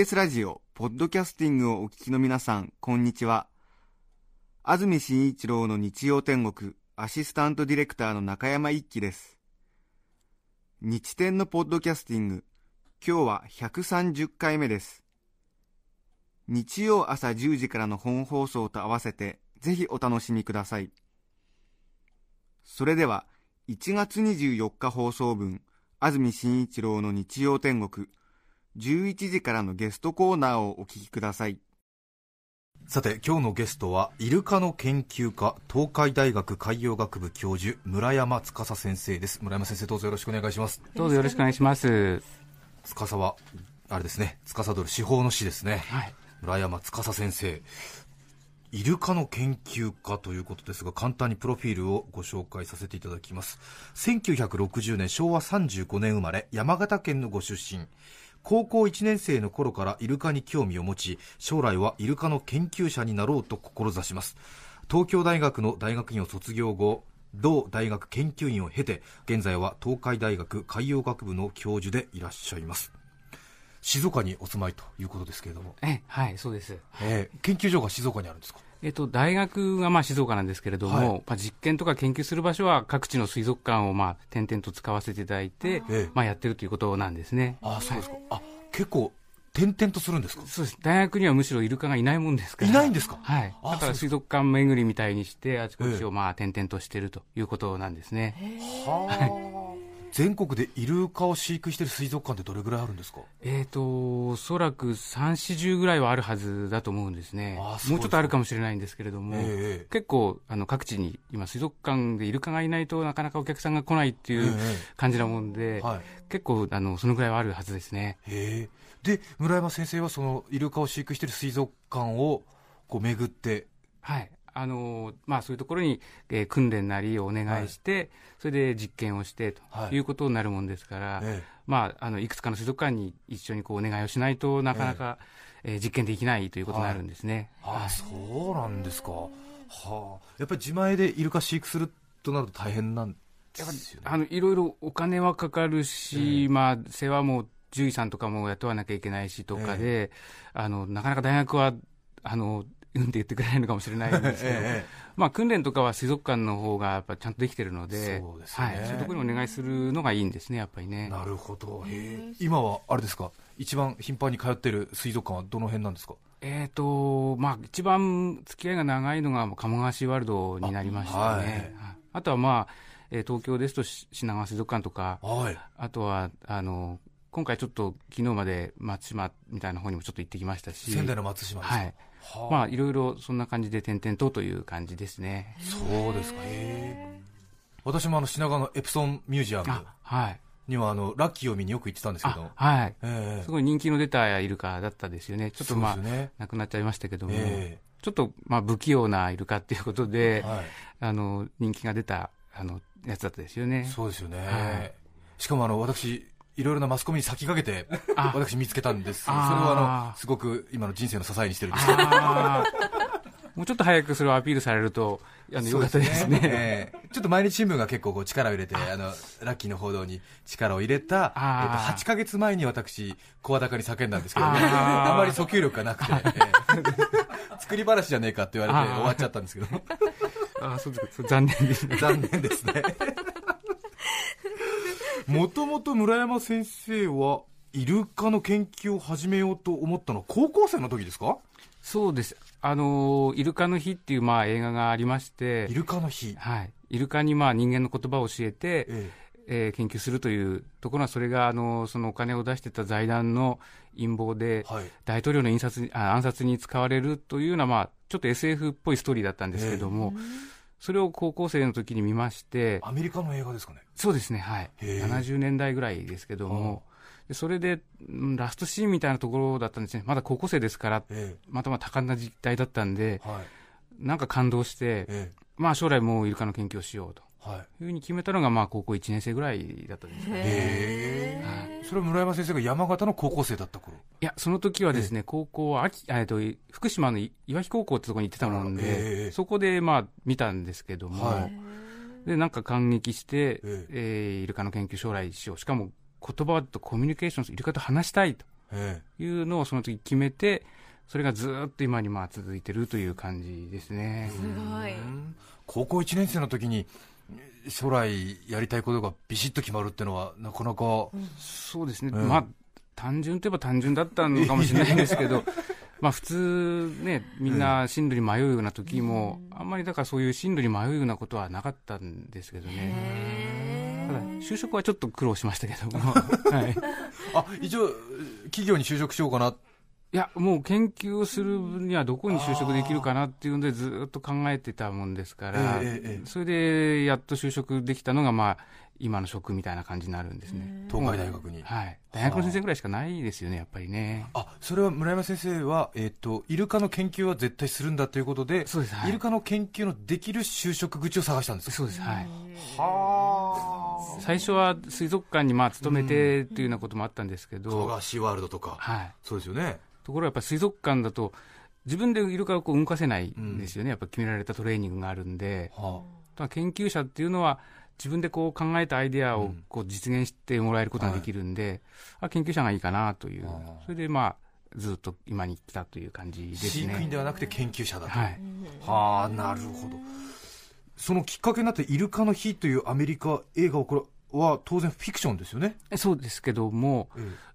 TBS ラジオ、ポッドキャスティングをお聞きの皆さん、こんにちは。安住紳一郎の日曜天国、アシスタントディレクターの中山一輝です。日天のポッドキャスティング、今日は130回目です。日曜朝10時からの本放送と合わせて、ぜひお楽しみください。それでは、1月24日放送分、安住紳一郎の日曜天国、11時からのゲストコーナーをお聞きください。さて今日のゲストはイルカの研究家東海大学海洋学部教授村山司先生です村山先生どうぞよろしくお願いしますどうぞよろしくお願いします。司はあれですね司る司法の師ですね、はい。村山司先生イルカの研究家ということですが簡単にプロフィールをご紹介させていただきます1960年昭和35年生まれ山形県のご出身高校1年生の頃からイルカに興味を持ち将来はイルカの研究者になろうと志します。東京大学の大学院を卒業後同大学研究員を経て現在は東海大学海洋学部の教授でいらっしゃいます。静岡にお住まいということですけれども。え、はい、そうです。えー研究所が静岡にあるんですか？えっと、大学がまあ静岡なんですけれども、はいまあ、実験とか研究する場所は各地の水族館をまあ点々と使わせていただいて、ええまあ、やってるということなんですね。あそうですか、あ結構点々とするんですか？そうです。大学にはむしろイルカがいないもんですから。いないんですか？はい。だから水族館巡りみたいにして、あちこちええをまあ点々としてるということなんですね。はあ全国でイルカを飼育している水族館ってどれぐらいあるんですか？えっ、と、おそらく3、40ぐらいはあるはずだと思うんですね。もうちょっとあるかもしれないんですけれども、ええ結構あの各地に今、水族館でイルカがいないとなかなかお客さんが来ないっていうえ感じなもんで、はい結構あのそのぐらいはあるはずですね。へえで村山先生はそのイルカを飼育している水族館をこう巡ってはい。あのまあ、そういうところに、えー訓練なりをお願いして、それで実験をしてとはい。いうことになるもんですから、えまあ、あのいくつかの水族館に一緒にこうお願いをしないとなかなか、えー実験できないということになるんですね。ああそうなんですか。はあ。やっぱり自前でイルカ飼育するとなると大変なんですよね。あのいろいろお金はかかるし、まあ、世話も獣医さんとかも雇わなきゃいけないしとかで、あのなかなか大学はあのうんって言ってくれないのかもしれないんですけど、えまあ、訓練とかは水族館の方がやっぱちゃんとできてるので。そうですね。はい、そういうところにお願いするのがいいんですね、やっぱりね。なるほど。今はあれですか？一番頻繁に通っている水族館はどの辺なんですか？えーとまあ、一番付き合いが長いのが鴨川シーワールドになりましたね。ああ,、はい。とは、まあえー東京ですとし品川水族館とか、はい。あとはあの今回ちょっと昨日まで松島みたいな方にもちょっと行ってきましたし、仙台の松島ですか、はい、はあまあいろいろそんな感じで点々とという感じですね。そうですか。私もあの品川のエプソンミュージアムあはい。にはあのラッキーを見によく行ってたんですけど。あはい。ええ。すごい人気の出たイルカだったですよね。ちょっとまあ、ね。亡くなっちゃいましたけども、え。ちょっとまあ不器用なイルカっていうことで、はい。あの人気が出たあのやつだったですよね。そうですよね、はい。しかもあの私いろいろなマスコミに先駆けてあ。私見つけたんです。それはあのすごく今の人生の支えにしてるんですもうちょっと早くそれをアピールされると、あのよかったですね。ええ。ちょっと毎日新聞が結構こう力を入れてあ。のラッキーの報道に力を入れた、えっと、あー8か月前に私声高に叫んだんですけどね。あまり訴求力がなくて、ええ。作り話じゃねえかって言われて終わっちゃったんですけど。あーそうです残念ですね。残念ですねもともと村山先生はイルカの研究を始めようと思ったのは高校生の時ですか？そうです。あのイルカの日っていうまあ映画がありましてイ、ルカの日、はい。イルカにまあ人間の言葉を教えて、ええ。ー研究するというところは、それがあのそのお金を出してた財団の陰謀で、えはい。大統領の印刷にあ暗殺に使われるというような、まあ、ちょっと SF っぽいストーリーだったんですけれども、それを高校生の時に見まして、アメリカの映画ですかね。そうですね、はい。へえ70年代ぐらいですけども、でそれで、うんラストシーンみたいなところだったんですね。まだ高校生ですから、えまたまた多感な時代だったんでえ、はい。なんか感動して、ええまあ将来もうイルカの研究をしようとはい。いうふうに決めたのが、まあ高校1年生ぐらいだったんですかね。へえ。それは村山先生が山形の高校生だった頃。いや、その時はですね、高校は秋、えっと、福島の岩城高校ってところに行ってたもんで、ええそこでまあ見たんですけども、はいで、なんか感激して、ええーイルカの研究将来しよう。しかも言葉とコミュニケーションする、イルカと話したいとえいうのをその時決めて、それがずーっと今にまあ続いてるという感じですね。すごい高校1年生の時に将来やりたいことがビシッと決まるっていうのはなかなか、そうですね。ええまあ、単純といえば単純だったのかもしれないんですけど、まあ普通ね、みんな進路に迷うような時も、あんまりだからそういう進路に迷うようなことはなかったんですけどね。ただ、就職はちょっと苦労しましたけども。はい。あ一応企業に就職しようかないや、もう研究をするにはどこに就職できるかなっていうのでずっと考えてたもんですから、ええええええ。それでやっと就職できたのが、まあ、今の職みたいな感じになるんですね。東海大学に、はい。大学の先生ぐらいしかないですよね、やっぱりね。あそれは村山先生は、えっとイルカの研究は絶対するんだということでそうですはい。イルカの研究のできる就職口を探したんですか？そうです、はい。は最初は水族館にまあ勤めてっていうようなこともあったんですけあど、がシーワールドとか、はい。そうですよね。ところがやっぱり水族館だと、自分でイルカをこう動かせないんですよね、やっぱ決められたトレーニングがあるんで、はただ研究者っていうのは、自分でこう考えたアイデアをこう実現してもらえることができるんで、あ研究者がいいかなというそれでまあ、ずっと今に来たという感じあですね。飼育員ではなくて研究者だと。はい。はあなるほど。そのきっかけになって「イルカの日」というアメリカ映画をこれは当然フィクションですよね。えそうですけども、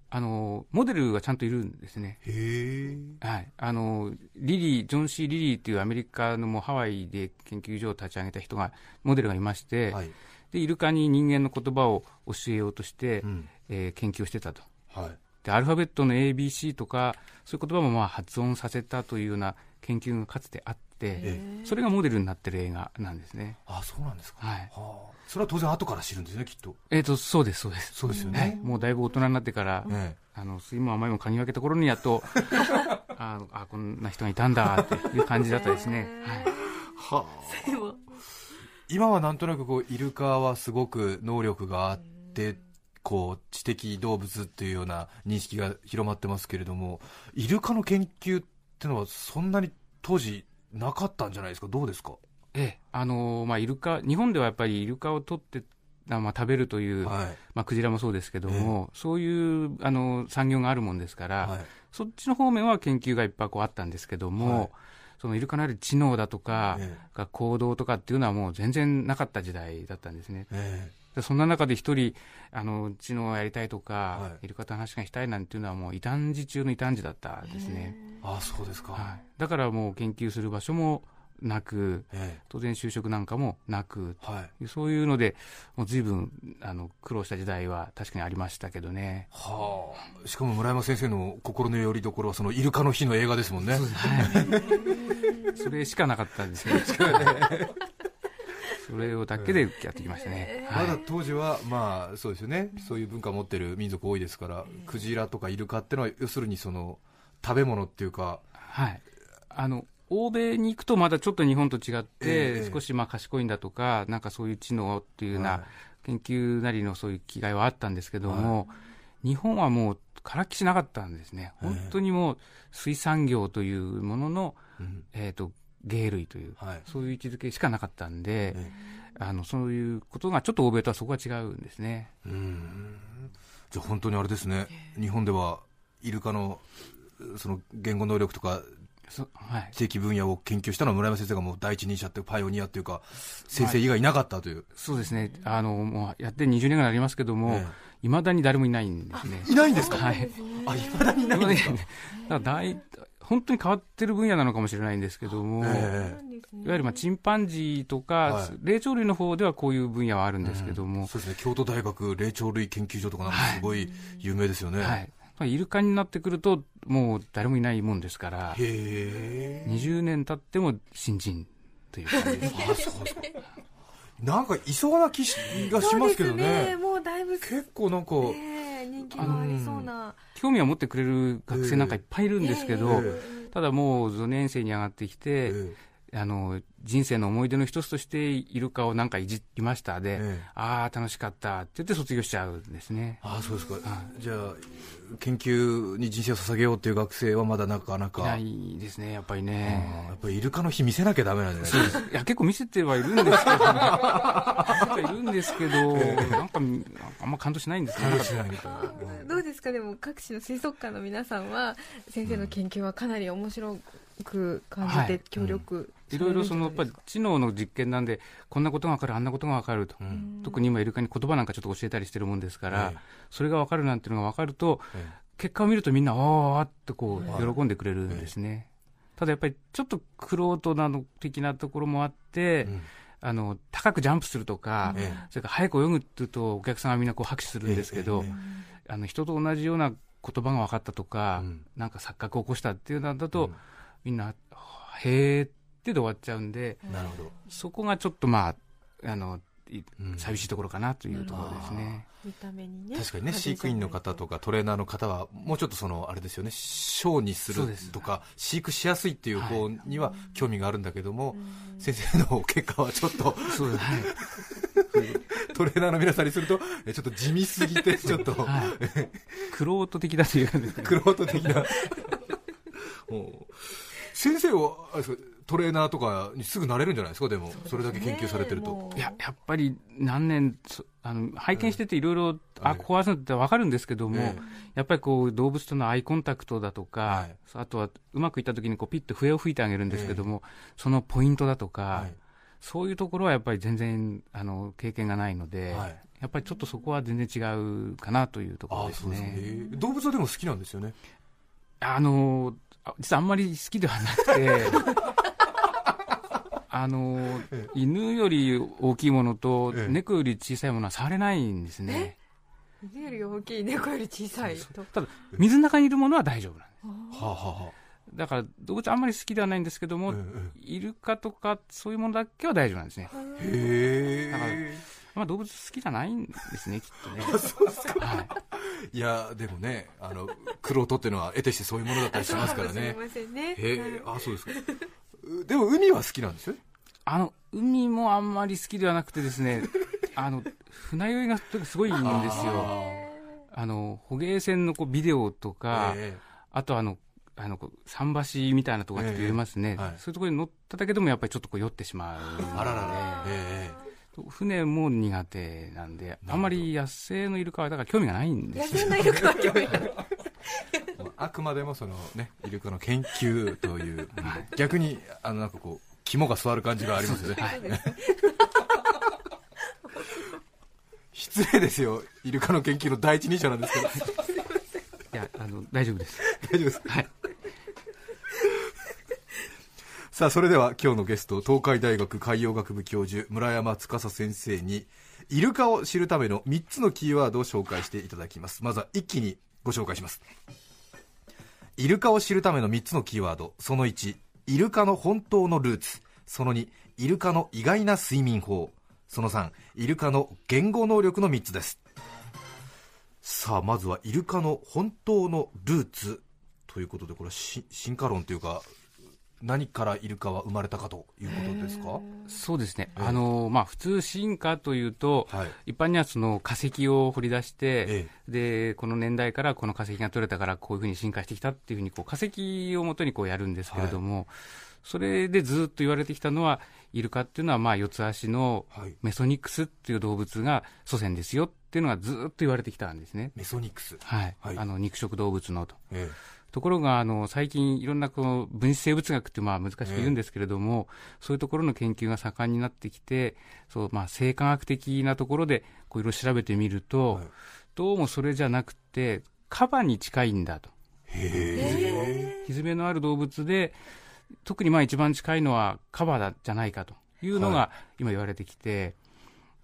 あの、モデルがちゃんといるんですね。へえ。はい、あのリリー、ジョン・シー・リリーっていうアメリカのもうハワイで研究所を立ち上げた人が、モデルがいまして、はい、でイルカに人間の言葉を教えようとして、うん。えー研究をしてたと。はい、で、アルファベットの ABC とか、そういう言葉もまあ発音させたというような研究がかつてあって、えそれがモデルになってる映画なんですね。あそうなんですか、はい。はあ、それは当然後から知るんですねきっと。えっ、と、そうです、そうです。そうですよね、はい、もうだいぶ大人になってから、えあの水も甘いも嗅ぎ分けた頃にやっと あのあこんな人がいたんだっていう感じだったですね、はい、は。あ今はなんとなくこうイルカはすごく能力があってこう知的動物っていうような認識が広まってますけれどもイルカの研究ってのはそんなに当時なかったんじゃないですか？どうですか？ええあのまあ、イルカ日本ではやっぱりイルカを取ってあまあ、食べるという、はい。まあ、クジラもそうですけども、そういうあの産業があるもんですから、はい。そっちの方面は研究がいっぱいこうあったんですけども、はいそのイルカのある知能だとか、えが行動とかっていうのはもう全然なかった時代だったんですね。えでそんな中で一人あの知能をやりたいとか、はい。イルカと話がしたいなんていうのはもう異端児中の異端児だったですね、えああそうですか、はい、だからもう研究する場所もなくえ当然就職なんかもなくえはい。そういうのでもう随分あの苦労した時代は確かにありましたけどね。はあ。しかも村山先生の心の拠り所はそのイルカの日の映画ですもんね。それしかなかったんですね。それをだけでやってきましたね、はい。まだ当時は、まあそうですよね、そういう文化を持ってる民族多いですから、クジラとかイルカってのは、要するにその食べ物っていうか、はい、あの欧米に行くとまだちょっと日本と違って、ええ。少しまあ賢いんだとか、なんかそういう知能っていうようはない。研究なりのそういう気概はあったんですけども、日本はもうからっきしなかったんですね、ええ。本当にもう水産業というものの、うん。えー、と鯨類という、はい。そういう位置づけしかなかったんで、えあのそういうことがちょっと欧米とはそこは違うんですね。うん。じゃあ本当にあれですね、日本ではイルカのその言語能力とかそはい。知的分野を研究したのは村山先生がもう第一人者っていうパイオニアってい。うか、先生以外いなかったという、そうですね。あのもうやって20年ぐらいになりますけども、えい。まだに誰もいないんですね。いないんですか、はい。あいまだにいないんですか、だから大本当に変わってる分野なのかもしれないんですけども、えいわゆるまあチンパンジーとか、はい。霊長類の方ではこういう分野はあるんですけども、そうですね。京都大学霊長類研究所とかなんかすごい有名ですよね、はい。まあイルカになってくると、もう誰もいないもんですから、へえ。20年経っても新人という感じです。あそうそう。なんかいそうな気しがしますけどそうですね。もうだいぶ結構なんか、人気もありそうな。興味を持ってくれる学生なんかいっぱいいるんですけど、えただもう5年生に上がってきて、えあの人生の思い出の一つとしてイルカをなんかいじりましたで、ええ。ああ楽しかったって言って卒業しちゃうんですね。ああそうですか、じゃあ研究に人生を捧げようっていう学生はまだなかないかないですねやっぱりあね。ーやっぱりイルカの日見せなきゃダメなんじゃないですか。いや結構見せてはいるんですけど、ね、いるんですけど、なんかあんま感動しないんですね。どうですか？でも各地の水族館の皆さんは先生の研究はかなり面白く感じはい。て協力いろいろそのやっぱりさ知能の実験なんで、こんなことが分かる、あんなことが分かると、うん。特に今、イルカに言葉なんかちょっと教えたりしてるもんですから、ええそれが分かるなんていうのが分かると、え結果を見るとみんな、あーあってこはい。う喜んでくれるんですね。ただやっぱりちょっとクロートなの的なところもあって、うん。あの高くジャンプするとか、えそれから早く泳ぐっていうと、お客さんがみんなこう拍手するんですけど、えええあの人と同じような言葉が分かったとか、うん。なんか錯覚を起こしたっていうのだと、うん。みんな、はあへーってで終わっちゃうんで、なるほど。そこがちょっとまあ、あの、寂しいところかなというところですね。見た目にね確かにね飼育員の方とかトレーナーの方はもうちょっとそのあれですよねショーにするとか飼育しやすいっていう方には興味があるんだけども、うん。先生の結果はちょっとそうです。はい。トレーナーの皆さんにするとえちょっと地味すぎてちょっと。はい。クロート的だというか。クロート的な。先生はあれですかトレーナーとかにすぐなれるんじゃないですか？でもそれだけ研究されてると、いや、やっぱり何年、そあの拝見してていろいろ、はい。あ、こうあるのって分かるんですけども、えやっぱりこう動物とのアイコンタクトだとか、はい。あとはうまくいった時にこうピッと笛を吹いてあげるんですけども、そのポイントだとか、はい。そういうところはやっぱり全然あの経験がないので、はい。やっぱりちょっとそこは全然違うかなというところですね。動物はでも好きなんですよね。あのあ実はあんまり好きではなくてあのえ犬より大きいものとええ。猫より小さいものは触れないんですね。犬より大きい猫より小さいと。ただ水の中にいるものは大丈夫なんです。はあはあはあ。だから動物あんまり好きではないんですけども、ええイルカとかそういうものだけは大丈夫なんですね。へだからえまあ動物好きじゃないんですね、きっとね。はい。いやでもねあのクロートっていうのは得てしてそういうものだったりしますからすねみませんね。へえあそうですか。うでも海は好きなんですよ。ねあの、海もあんまり好きではなくてですね、あの、船酔いがすごいんですよ。あの、捕鯨船のこうビデオとか、えあとあの、あの、桟橋みたいなところっと言えますね、ええはい。そういうところに乗っただけでもやっぱりちょっとこう酔ってしまうので。えあららら。え船も苦手なんで、あんまり野生のイルカはだから興味がないんで野すよ。生のイルカは興味がない。あくまでもそのねイルカの研究という、逆にあのなんかこう肝が据わる感じがありますよね、失礼ですよ。イルカの研究の第一人者なんですけど。いや、あの、大丈夫です。大丈夫ですか？はい。さあそれでは今日のゲスト東海大学海洋学部教授村山司先生にイルカを知るための3つのキーワードを紹介していただきます。まずは一気にご紹介します。イルカを知るための3つのキーワードその1イルカの本当のルーツ。その2イルカの意外な睡眠法。その3イルカの言語能力の3つです。さあまずはイルカの本当のルーツということでこれは進化論というか何からイルカは生まれたかということですか？そうですね。ええ。あの、まあ、普通進化というと、はい。一般にはその化石を掘り出して、えで、この年代からこの化石が取れたからこういうふうに進化してきたっていうふうにこう化石をもとにこうやるんですけれども、それでずっと言われてきたのは、イルカっていうのはまあ四つ足のはい。メソニックスっていう動物が祖先ですよっていうのがずっと言われてきたんですね。メソニックス。はい。はい。あの肉食動物のと。えところが、あの、最近いろんなこの分子生物学ってまあ難しく言うんですけれども、そういうところの研究が盛んになってきて、そう、まあ生化学的なところでこういろいろ調べてみると、はい。どうもそれじゃなくて、カバに近いんだと。へえひずめのある動物で、特にまあ一番近いのはカバだじゃないかと。いうのはが今言われてきて、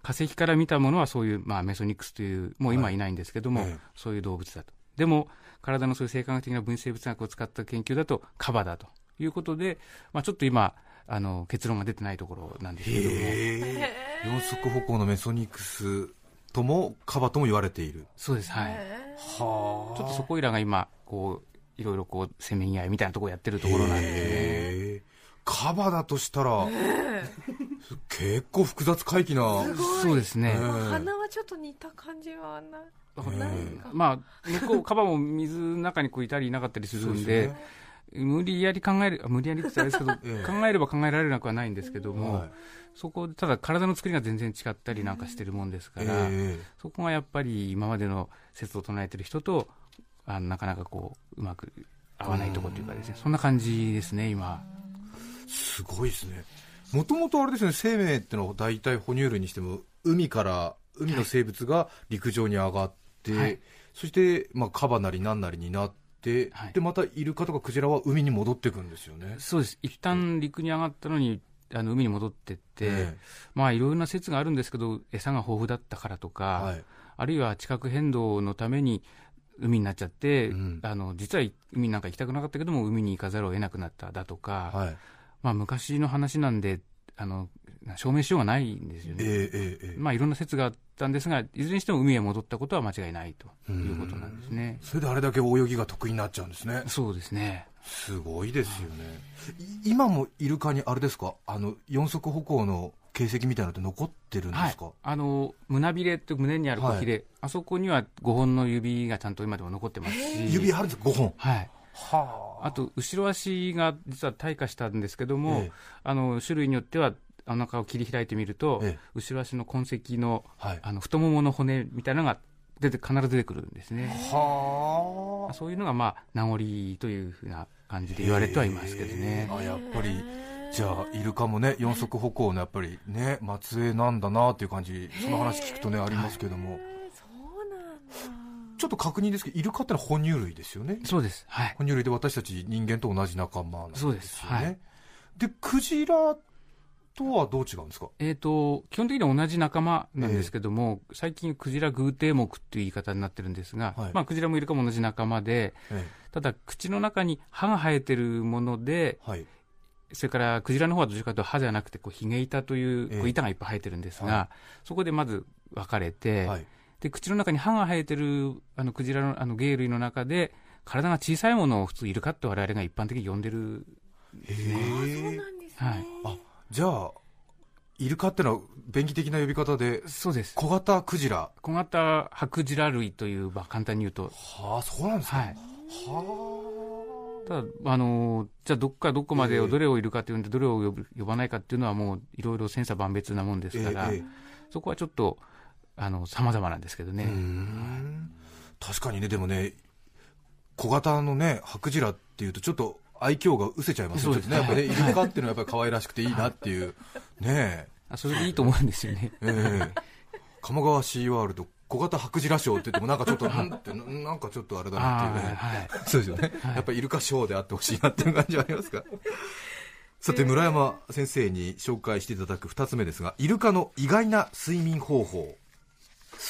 化石から見たものはそういう、まあ、メソニックスという、もう今いないんですけども、ええ。そういう動物だと。でも、体のそういう生化学的な分子生物学を使った研究だとカバだということで、まあ、ちょっと今、あの結論が出てないところなんですけども、へえ四足歩行のメソニクスともカバとも言われている。そうです、はい、はあ。ちょっとそこいらが今、こういろいろこうせめぎ合いみたいなところやってるところなんですね。へえカバだとしたら、結構複雑回帰な。そうですね、ええ。鼻はちょっと似た感じはななまあ、向こう、カバも水の中にこういたりいなかったりするんで、無理やり考える、あ無理やりって言ったらあれですけど、ええ。考えれば考えられなくはないんですけども、はい。そこでただ体の作りが全然違ったりなんかしてるもんですから、えそこがやっぱり今までの説を唱えてる人と、あのなかなかこう、うまく合わないところというかですね、そんな感じですね、今。えすごいですね。もともとあれですね生命ってのは大体哺乳類にしても海から海の生物が陸上に上がって、はい。そして、まあ、カバなり何なりになって、はい。でまたイルカとかクジラは海に戻っていくんですよね。そうです。一旦陸に上がったのに、あの海に戻ってって、えまあいろいろな説があるんですけど、餌が豊富だったからとか、はい。あるいは地殻変動のために海になっちゃって、うん。あの実は海なんか行きたくなかったけども、海に行かざるを得なくなっただとか、はい。まあ昔の話なんで、あの証明しようがないんですよね。えええまあいろんな説があったんですが、いずれにしても海へ戻ったことは間違いないということなんですね。それであれだけ泳ぎが得意になっちゃうんですね。そうですね。すごいですよね、い今もイルカにあれですか？あの四足歩行の形跡みたいなのって残ってるんですか、あの胸びれって胸にある小ひれ、あそこには5本の指がちゃんと今でも残ってますし、指あるんですか？5本。はい、はあと後ろ足が実は退化したんですけども、ええ。あの種類によってはお腹を切り開いてみると、ええ。後ろ足の痕跡のはい。あの太ももの骨みたいなのが出て必ず出てくるんですね。はあ。そういうのが、まあ、名残というふうな感じで言われてはいますけどね。あやっぱりじゃあイルカもね四足歩行のやっぱりね末裔なんだなっていう感じその話聞くとねありますけども。そうなんだ。ちょっと確認ですけどイルカってのは哺乳類ですよね？そうです。はい。哺乳類で私たち人間と同じ仲間なんですよね。そうです。はい。でクジラとはどう違うんですか？えー、と基本的には同じ仲間なんですけども、最近、クジラ偶定目っていう言い方になってるんですが、はい。まあ、クジラもイルカも同じ仲間で、えただ、口の中に歯が生えてるもので、えはい。それからクジラの方はどちらかというと歯じゃなくてこう、ヒゲ板というええ。こう板がいっぱい生えてるんですが、はそこでまず分かれて、はい。で口の中に歯が生えてるあのクジラのあの鯨類の中で、体が小さいものを普通、イルカって我々が一般的に呼んでる、へそうえなんですね、はい。あじゃあイルカってのは便宜的な呼び方でそうです、小型クジラ。小型ハクジラ類という、まあ、簡単に言うと、はあそうなんですか、はい、はただ、あのーじゃあ、どっかどこまでをどれをいるかっていうんで、どれを呼ぶ呼ばないかっていうのは、もういろいろ千差万別なもんであすから、えええそこはちょっと、あの、様々なんですけどね。確かにねでもね小型のねハクジラっていうとちょっと愛嬌が失せちゃいますよそうですね。やっぱりねイはいルカっていうのはやっぱり可愛らしくていいなっていう。ねあそれでいいと思うんですよね。ええ。鴨川シーワールド小型ハクジラショーって言ってもなんかちょっとなんってななんかちょっとあれだなっていうね。はい。そうですよね、やっぱりイルカショーであってほしいなっていう感じはありますか さて村山先生に紹介していただく2つ目ですがイルカの意外な睡眠方法。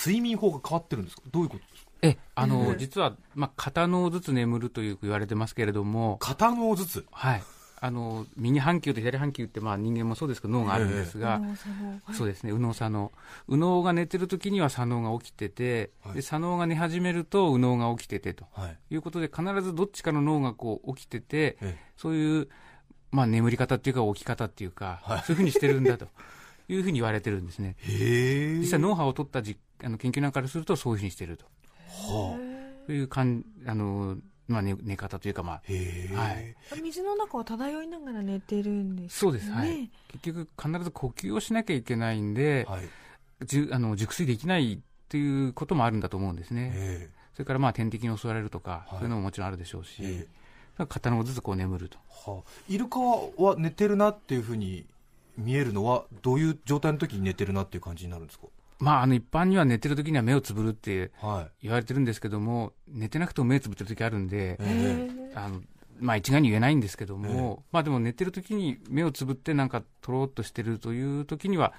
睡眠法が変わってるんですか？どういうことですか？え、あの、実は、まあ、片脳ずつ眠るという言われてますけれども、片脳ずつ？はい。あの、右半球と左半球って、まあ、人間もそうですけど、脳があるんですが、右脳左脳はい。そうですね、右脳左脳。右脳が寝てる時には左脳が起きてて、はい。で、左脳が寝始めると右脳が起きててと。はい。いうことで、必ずどっちかの脳がこう起きてて、えそういう、まあ、眠り方っていうか、起き方っていうか、はい。そういうふうにしてるんだと。いうふうに言われてるんですね。えへえ。実際、脳波を取ったじあの研究なんかからすると、そういうふうにしてると。はあ。というかんあの、まあ寝、寝方というか、まあ、はい。水の中を漂いながら寝てるんですそうです、はい。ね。結局、必ず呼吸をしなきゃいけないんで、はい。じゅあの熟睡できないっていうこともあるんだと思うんですね。えそれから、まあ、天敵に襲われるとか、はい。そういうのももちろんあるでしょうし、片脳ずつこう眠ると。えはあ、イルカは寝てるなっていうふうに見えるのはどういう状態の時に寝てるなっていう感じになるんですか？まあ、あの一般には寝てる時には目をつぶるってはい。言われてるんですけども、寝てなくても目つぶってる時あるんで、ええあのまあ、一概に言えないんですけども、まあでも寝てる時に目をつぶってなんかとろっとしてるという時には、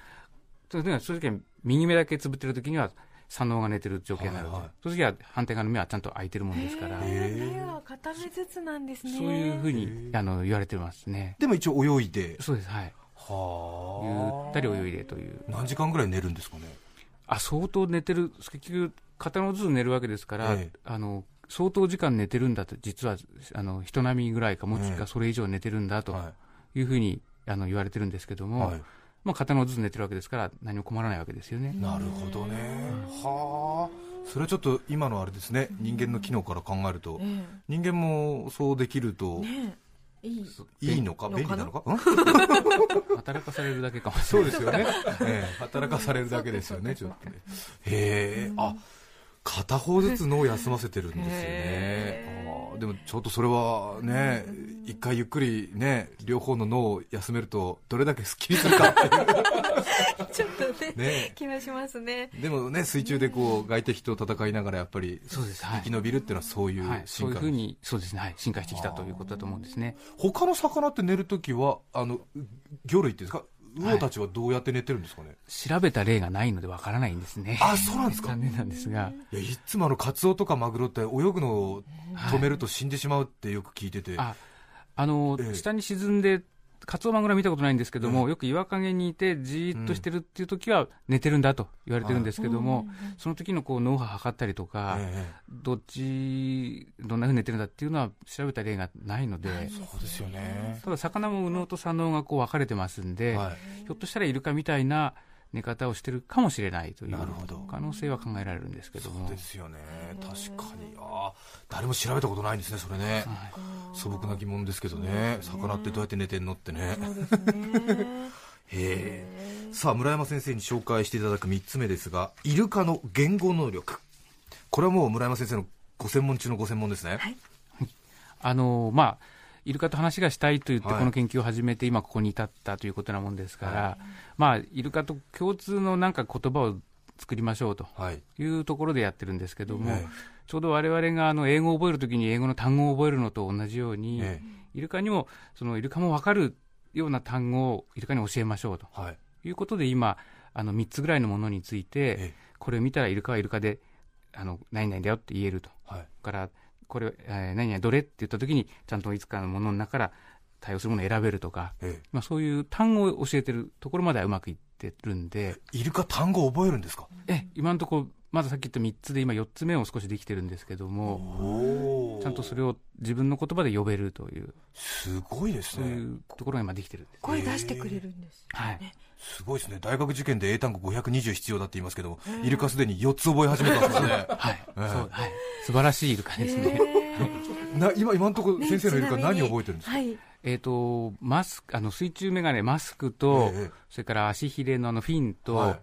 そういう時は正直右目だけつぶってる時には左脳が寝てる状況になる、はいはい。その時は反対側の目はちゃんと開いてるもんですから、目は片目ずつなんですね。そういうふうにあの言われてますね。でも一応泳いで。そうです、はい。ゆはあ。ったり泳いでという。何時間ぐらい寝るんですかねあ、相当寝てる、結局、片のずつ寝るわけですから、ええ。あの、相当時間寝てるんだと、実は、あの、人並みぐらいか、もしくええ。はそれ以上寝てるんだとはい。うふうに、あの、言われてるんですけどい、も、はい、まあ、片のずつ寝てるわけですから、何も困らないわけですよね。なるほどね。はあ。それはちょっと今のあれですね。人間の機能から考えると。え人間もそうできるといい。いいのか？便利なのか？ん？働かされるだけかもしそれない。うですよね、え え働かされるだけですよねちょっとね。へえあ片方ずつ脳を休ませてるんですよね。へあーでもちょっとそれはね一回ゆっくりね両方の脳を休めるとどれだけスッキリするかっていう。ちょっとねね。気がしますね。でもね水中でこう外敵と戦いながらやっぱりそうです。はい。生き延びるっていうのはそういうはい、そう進化いうふうに、そうですね、はい、進化してきたということだと思うんですね。他の魚って寝るときはあの魚類っていうんですか？魚たちはどうやって寝てるんですかね、調べた例がないのでわからないんですね。あそうなんですか？残念なんですが、いやいつもあのカツオとかマグロって泳ぐのを止めると死んでしまうってよく聞いてて、あ、あの、ええ。下に沈んで、カツオマグロは見たことないんですけども、えよく岩陰にいて、じーっとしてるっていう時は寝てるんだと言われてるんですけども、その時のこう脳波測ったりとか、えどっち、どんな風に寝てるんだっていうのは調べた例がないので、えそうですよね、ただ魚も右脳と左脳がこう分かれてますんで、はい、ひょっとしたらイルカみたいな寝方をしてるかもしれないという可能性は考えられるんですけども。そうで。すよね。確かに。あー誰も調べたことないんですねそれね、素朴な疑問ですけどね。魚ってどうやって寝てんのってね。そうですね。へえさあ村山先生に紹介していただく3つ目ですがイルカの言語能力。これはもう村山先生のご専門中のご専門ですね、あのまあ、イルカと話がしたいと言って、はい。この研究を始めて、今ここに至ったということなもんですから、はまあ、イルカと共通のなんか言葉を作りましょうとはい。いうところでやってるんですけども、えちょうど我々があの英語を覚えるときに英語の単語を覚えるのと同じように、えイルカにも、そのイルカも分かるような単語をイルカに教えましょうとはい。いうことで、今、あの3つぐらいのものについて、ええ。これを見たらイルカはイルカで、あの何々だよって言えると。はい。から、これ、えー何々どれ？って言ったときに、ちゃんといつかのものの中から対応するものを選べるとか、えまあ、そういう単語を教えてるところまではうまくいってるんで、えイルカ単語を覚えるんですか？え今のところ、まずさっき言った3つで、今4つ目を少しできてるんですけども、おちゃんとそれを自分の言葉で呼べるという、すごいですそういねうところが今できてるんです。声出してくれるんですはい。すごいですね。大学受験で英単語520必要だって言いますけどもイルカすでに4つ覚え始めたんですね。はい。ええ。そう、はい。素晴らしいイルカですね。な今今のところね先生のイルカ何を覚えてるんですか、はい。えっと、マスク、あの、水中メガネ、マスクと、ええそれから足ひれのあのフィンと、はい。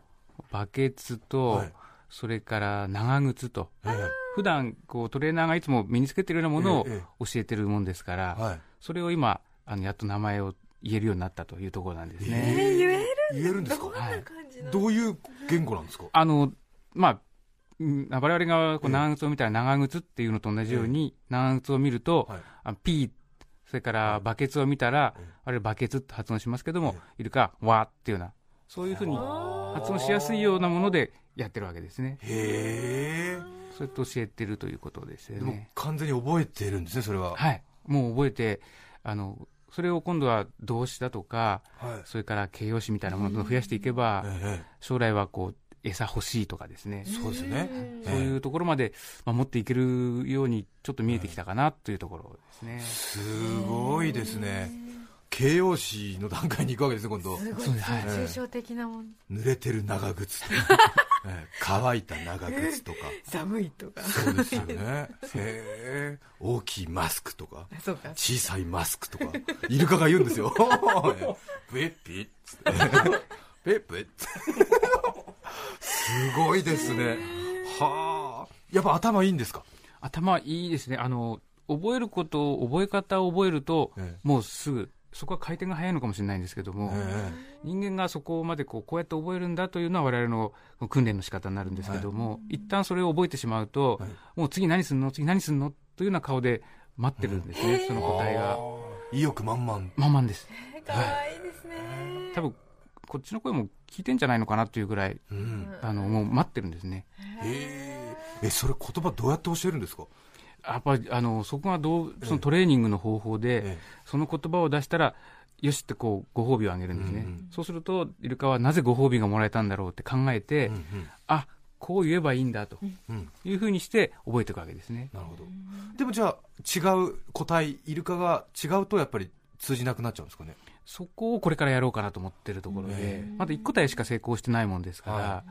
バケツと、はい。それから長靴と、ええ。普段こうトレーナーがいつも身につけてるようなものをええ。教えてるもんですから、はい。それを今、あのやっと名前を言えるようになったというところなんですえね。ー言える言えるんですか？どんな感じのどういう言語なんですか？あの、まあ、うん我々がこええう長靴を見たら長靴っていうのと同じように、長靴を見ると、はい。あピー、それからバケツを見たら、ええ。あれバケツって発音しますけども、イルカ、わーっていうような、そういうふうに発音しやすいようなものでやってるわけですね。へえ。そうやって教えてるということですよでもね。完全に覚えてるんですねそれは。はい。もう覚えて、あの、それを今度は動詞だとか、はい。それから形容詞みたいなものを増やしていけば、え将来はこう、餌欲しいとかですね。え。そうですよねそういうところまで、まあ、持っていけるようにちょっと見えてきたかなというところですね。すごいですね形容詞の段階に行くわけですね今度。すごい抽象的なもの。濡れてる長靴とか、ええ。乾いた長靴とか。寒いとか。そうですよね。へえ。大きいマスクとか。そうか。小さいマスクとか。イルカが言うんですよ。ペッピッつって。ペすごいですね。はあ。やっぱ頭いいんですか？頭いいですね。あの、覚えることを、覚え方を覚えると、ええ。もうすぐ、そこは回転が早いのかもしれないんですけども、え人間がそこまでこうこうやって覚えるんだというのは我々の訓練の仕方になるんですけども、一旦それを覚えてしまうと、はい。もう次何すんの？次何すんの？というような顔で待ってるんですね、その答えが。え意欲満々。まんまんです。かわいいですね。多分、こっちの声も聞いてんじゃないのかなというぐらい、うん。あの、もう待ってるんですね。え。えそれ言葉どうやって教えるんですか？やっぱりあのそこがどうそのトレーニングの方法で、ええ。その言葉を出したら、よしってこうご褒美をあげるんですね、うんうんそうすると、イルカはなぜご褒美がもらえたんだろうって考えて、うんうん。あこう言えばいいんだとうん。いうふうにして覚えていくわけです。ね。なるほど。でもじゃあ違う個体イルカが違うとやっぱり通じなくなっちゃうんですかね？そこをこれからやろうかなと思ってるところで、へまだ1個体しか成功してないもんですから、は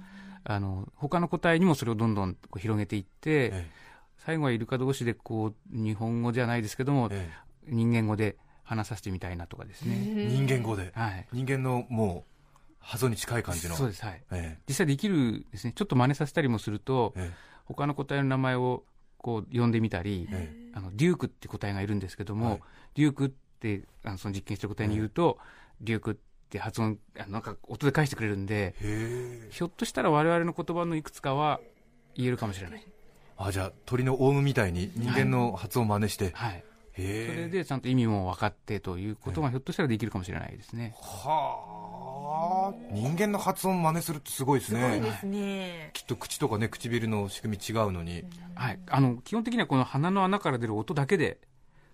あの他の個体にもそれをどんどん広げていって、え最後はイルカ同士でこう日本語じゃないですけども、ええ。人間語で話させてみたいなとかですね。え人間語で？はい。人間のもう発音に近い感じの？そうです、はい。え実際できるですね、ちょっと真似させたりもすると、ええ。他の個体の名前をこう呼んでみたり、えあのデュークって個体がいるんですけども、はい。デュークってあのその実験してる個体に言うと、デュークって発音あのなんか音で返してくれるんでひょっとしたら我々の言葉のいくつかは言えるかもしれない、あじゃあ鳥のオウムみたいに人間の発音を真似して、はい、それでちゃんと意味も分かってということがひょっとしたらできるかもしれないですね、はあ。人間の発音真似するってすごいですすごいねですね。きっと口とかね唇の仕組み違うのに、はい、あの基本的にはこの鼻の穴から出る音だけで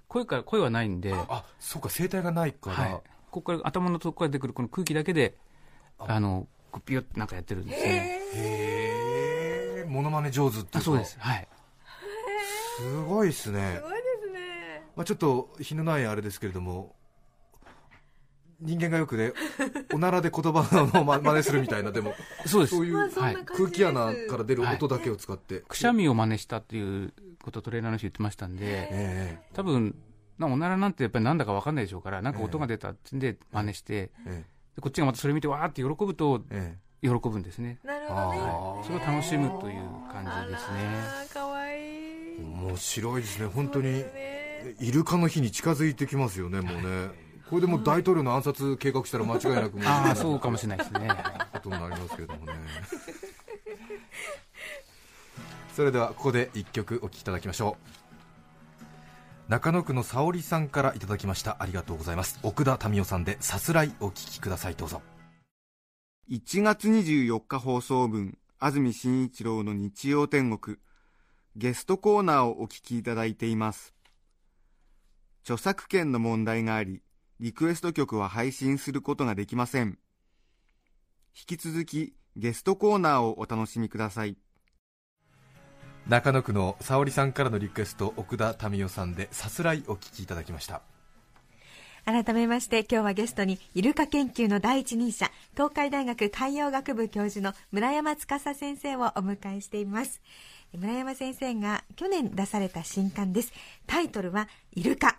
声から声はないんで、あそうか声帯がないから、はい、ここから頭のとこから出てくるこの空気だけであ。のピュッてなんかやってるんですね。へえモノマネ上手っていうそうです。はい。すごいですね。すごいですね。まあ、ちょっと日のないあれですけれども人間がよくねおならで言葉のま真似するみたいなでもそうです。そういう空気穴から出る音だけを使って、くしゃみを真似したっていうことをトレーナーの人言ってましたんでえ多分なおならなんてやっぱりなんだか分かんないでしょうからなんか音が出たってんで真似してええ。でこっちがまたそれ見てわーって喜ぶとええ喜ぶんですね。なるほどね。あそれを楽しむという感じですね。あら、かわいい。面白いですね本当に。ね。イルカの日に近づいてきますよねもうね。これでもう大統領の暗殺計画したら間違いなくもう。ああそうかもしれないですね。ことになりますけれどもね。それではここで一曲お聴きいただきましょう。中野区の沙織さんからいただきました。ありがとうございます。奥田民生さんでさすらいお聴きください。どうぞ1月24日放送分安住紳一郎の日曜天国ゲストコーナーをお聞きいただいています。著作権の問題がありリクエスト曲は配信することができません。引き続きゲストコーナーをお楽しみください。中野区の沙織さんからのリクエスト奥田民生さんでさすらいお聴きいただきました。改めまして今日はゲストにイルカ研究の第一人者東海大学海洋学部教授の村山司先生をお迎えしています。村山先生が去年出された新刊です。タイトルはイルカ。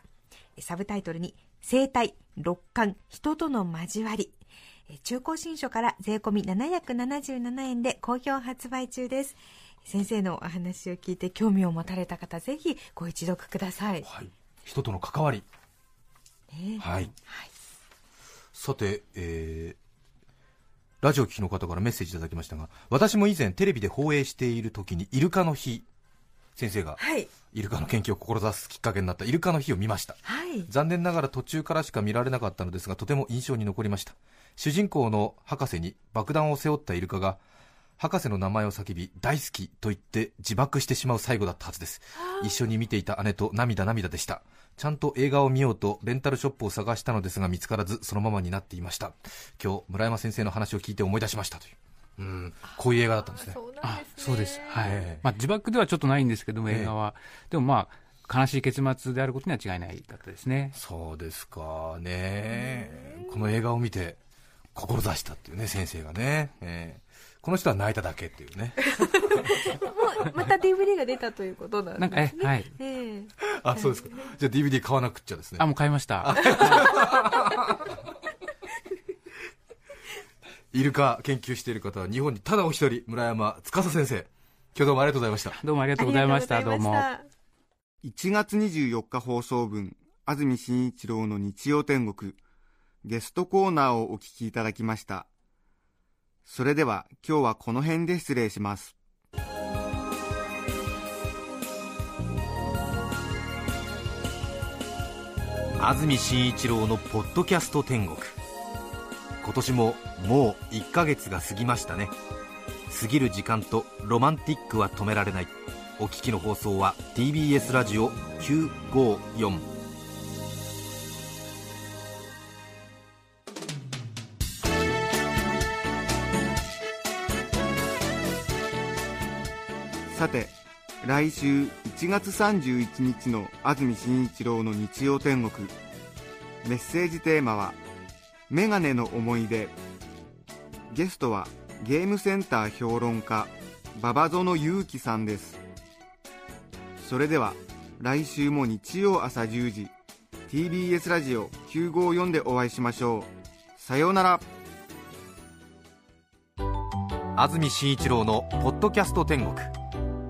サブタイトルに生態六感人との交わり。中古新書から税込み777円で好評発売中です。先生のお話を聞いて興味を持たれた方ぜひご一読ください、はい。人との関わり。ね。はい。はい。さて、えーラジオ聴きの方からメッセージいただきましたが私も以前テレビで放映している時にイルカの日先生がはい。イルカの研究を志すきっかけになったイルカの日を見ました。はい。残念ながら途中からしか見られなかったのですがとても印象に残りました。主人公の博士に爆弾を背負ったイルカが博士の名前を叫び大好きと言って自爆してしまう最後だったはずです。一緒に見ていた姉と涙涙でしたちゃんと映画を見ようとレンタルショップを探したのですが見つからずそのままになっていました。今日村山先生の話を聞いて思い出しましたという。うん。こういう映画だったんですね。あですね。そうです。はい、ええ。まあ、自爆ではちょっとないんですけどもええ。映画は、でもまあ悲しい結末であることには違いないだったですね。そうですかね。この映画を見て志したっていうね先生がね、えーこの人は泣いただけっていうね。もうまた DVD が出たということなんなんかえですね。はい。ええ。あそうですか。じゃあ DVD 買わなくっちゃですね。あもう買いました。イルカ研究している方は日本にただお一人村山司先生。今日どうもありがとうございました。どうもありがとうございました。どうも。1月24日放送分安住紳一郎の日曜天国ゲストコーナーをお聞きいただきました。それでは今日はこの辺で失礼します。安住紳一郎のポッドキャスト天国。今年ももう1ヶ月が過ぎましたね。過ぎる時間とロマンティックは止められない。お聞きの放送は TBS ラジオ954さて来週1月31日の安住紳一郎の日曜天国。メッセージテーマは「メガネの思い出」ゲストはゲームセンター評論家馬場園祐樹さんです。それでは来週も日曜朝10時 TBS ラジオ954でお会いしましょう。さようなら。安住紳一郎の「ポッドキャスト天国」